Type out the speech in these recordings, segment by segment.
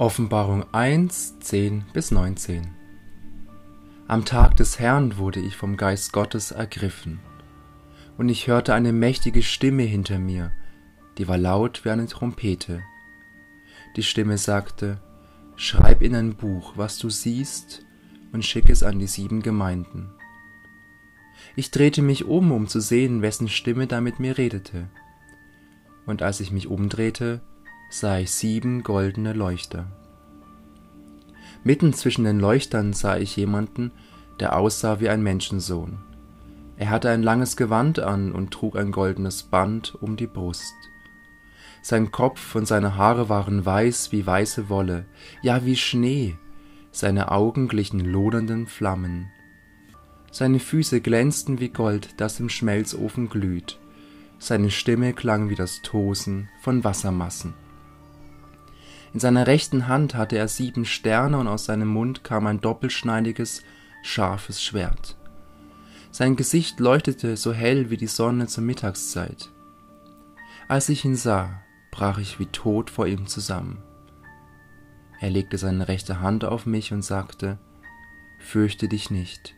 Offenbarung 1, 10 bis 19 Am Tag des Herrn wurde ich vom Geist Gottes ergriffen, und ich hörte eine mächtige Stimme hinter mir, die war laut wie eine Trompete. Die Stimme sagte, Schreib in ein Buch, was du siehst, und schick es an die sieben Gemeinden. Ich drehte mich um, um zu sehen, wessen Stimme da mit mir redete. Und als ich mich umdrehte, sah ich sieben goldene Leuchter. Mitten zwischen den Leuchtern sah ich jemanden, der aussah wie ein Menschensohn. Er hatte ein langes Gewand an und trug ein goldenes Band um die Brust. Sein Kopf und seine Haare waren weiß wie weiße Wolle, ja wie Schnee, seine Augen glichen lodernden Flammen. Seine Füße glänzten wie Gold, das im Schmelzofen glüht, seine Stimme klang wie das Tosen von Wassermassen. In seiner rechten Hand hatte er sieben Sterne und aus seinem Mund kam ein doppelschneidiges, scharfes Schwert. Sein Gesicht leuchtete so hell wie die Sonne zur Mittagszeit. Als ich ihn sah, brach ich wie tot vor ihm zusammen. Er legte seine rechte Hand auf mich und sagte, Fürchte dich nicht,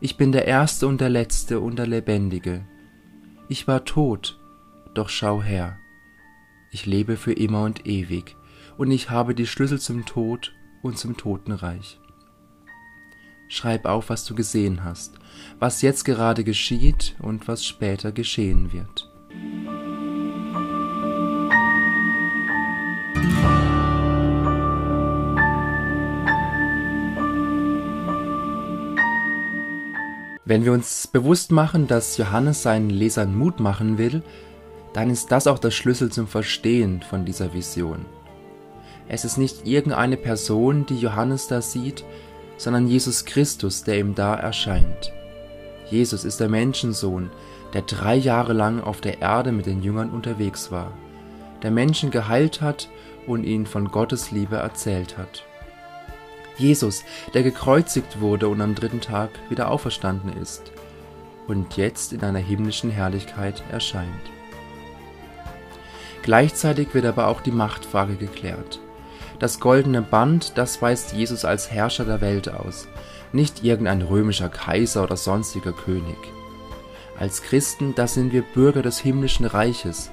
ich bin der Erste und der Letzte und der Lebendige. Ich war tot, doch schau her, ich lebe für immer und ewig, und ich habe die Schlüssel zum Tod und zum Totenreich. Schreib auf, was du gesehen hast, was jetzt gerade geschieht und was später geschehen wird. Wenn wir uns bewusst machen, dass Johannes seinen Lesern Mut machen will, dann ist das auch der Schlüssel zum Verstehen von dieser Vision. Es ist nicht irgendeine Person, die Johannes da sieht, sondern Jesus Christus, der ihm da erscheint. Jesus ist der Menschensohn, der drei Jahre lang auf der Erde mit den Jüngern unterwegs war, der Menschen geheilt hat und ihnen von Gottes Liebe erzählt hat. Jesus, der gekreuzigt wurde und am dritten Tag wieder auferstanden ist und jetzt in einer himmlischen Herrlichkeit erscheint. Gleichzeitig wird aber auch die Machtfrage geklärt. Das goldene Band, das weist Jesus als Herrscher der Welt aus, nicht irgendein römischer Kaiser oder sonstiger König. Als Christen, da sind wir Bürger des himmlischen Reiches,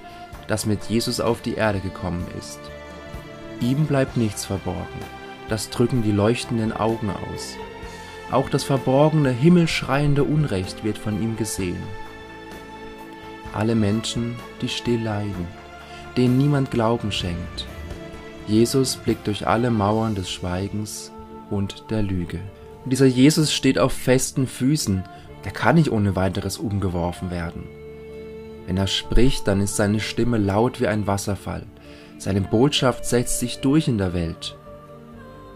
das mit Jesus auf die Erde gekommen ist. Ihm bleibt nichts verborgen, das drücken die leuchtenden Augen aus. Auch das verborgene, himmelschreiende Unrecht wird von ihm gesehen. Alle Menschen, die still leiden, denen niemand Glauben schenkt, Jesus blickt durch alle Mauern des Schweigens und der Lüge. Und dieser Jesus steht auf festen Füßen, der kann nicht ohne weiteres umgeworfen werden. Wenn er spricht, dann ist seine Stimme laut wie ein Wasserfall. Seine Botschaft setzt sich durch in der Welt.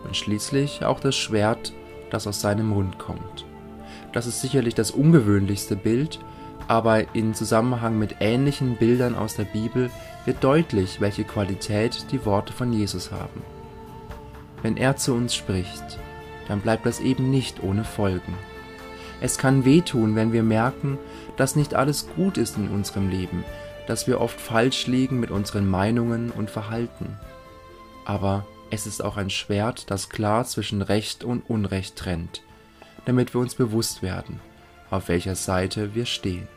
Und schließlich auch das Schwert, das aus seinem Mund kommt. Das ist sicherlich das ungewöhnlichste Bild, aber in Zusammenhang mit ähnlichen Bildern aus der Bibel wird deutlich, welche Qualität die Worte von Jesus haben. Wenn er zu uns spricht, dann bleibt das eben nicht ohne Folgen. Es kann wehtun, wenn wir merken, dass nicht alles gut ist in unserem Leben, dass wir oft falsch liegen mit unseren Meinungen und Verhalten. Aber es ist auch ein Schwert, das klar zwischen Recht und Unrecht trennt, damit wir uns bewusst werden, auf welcher Seite wir stehen.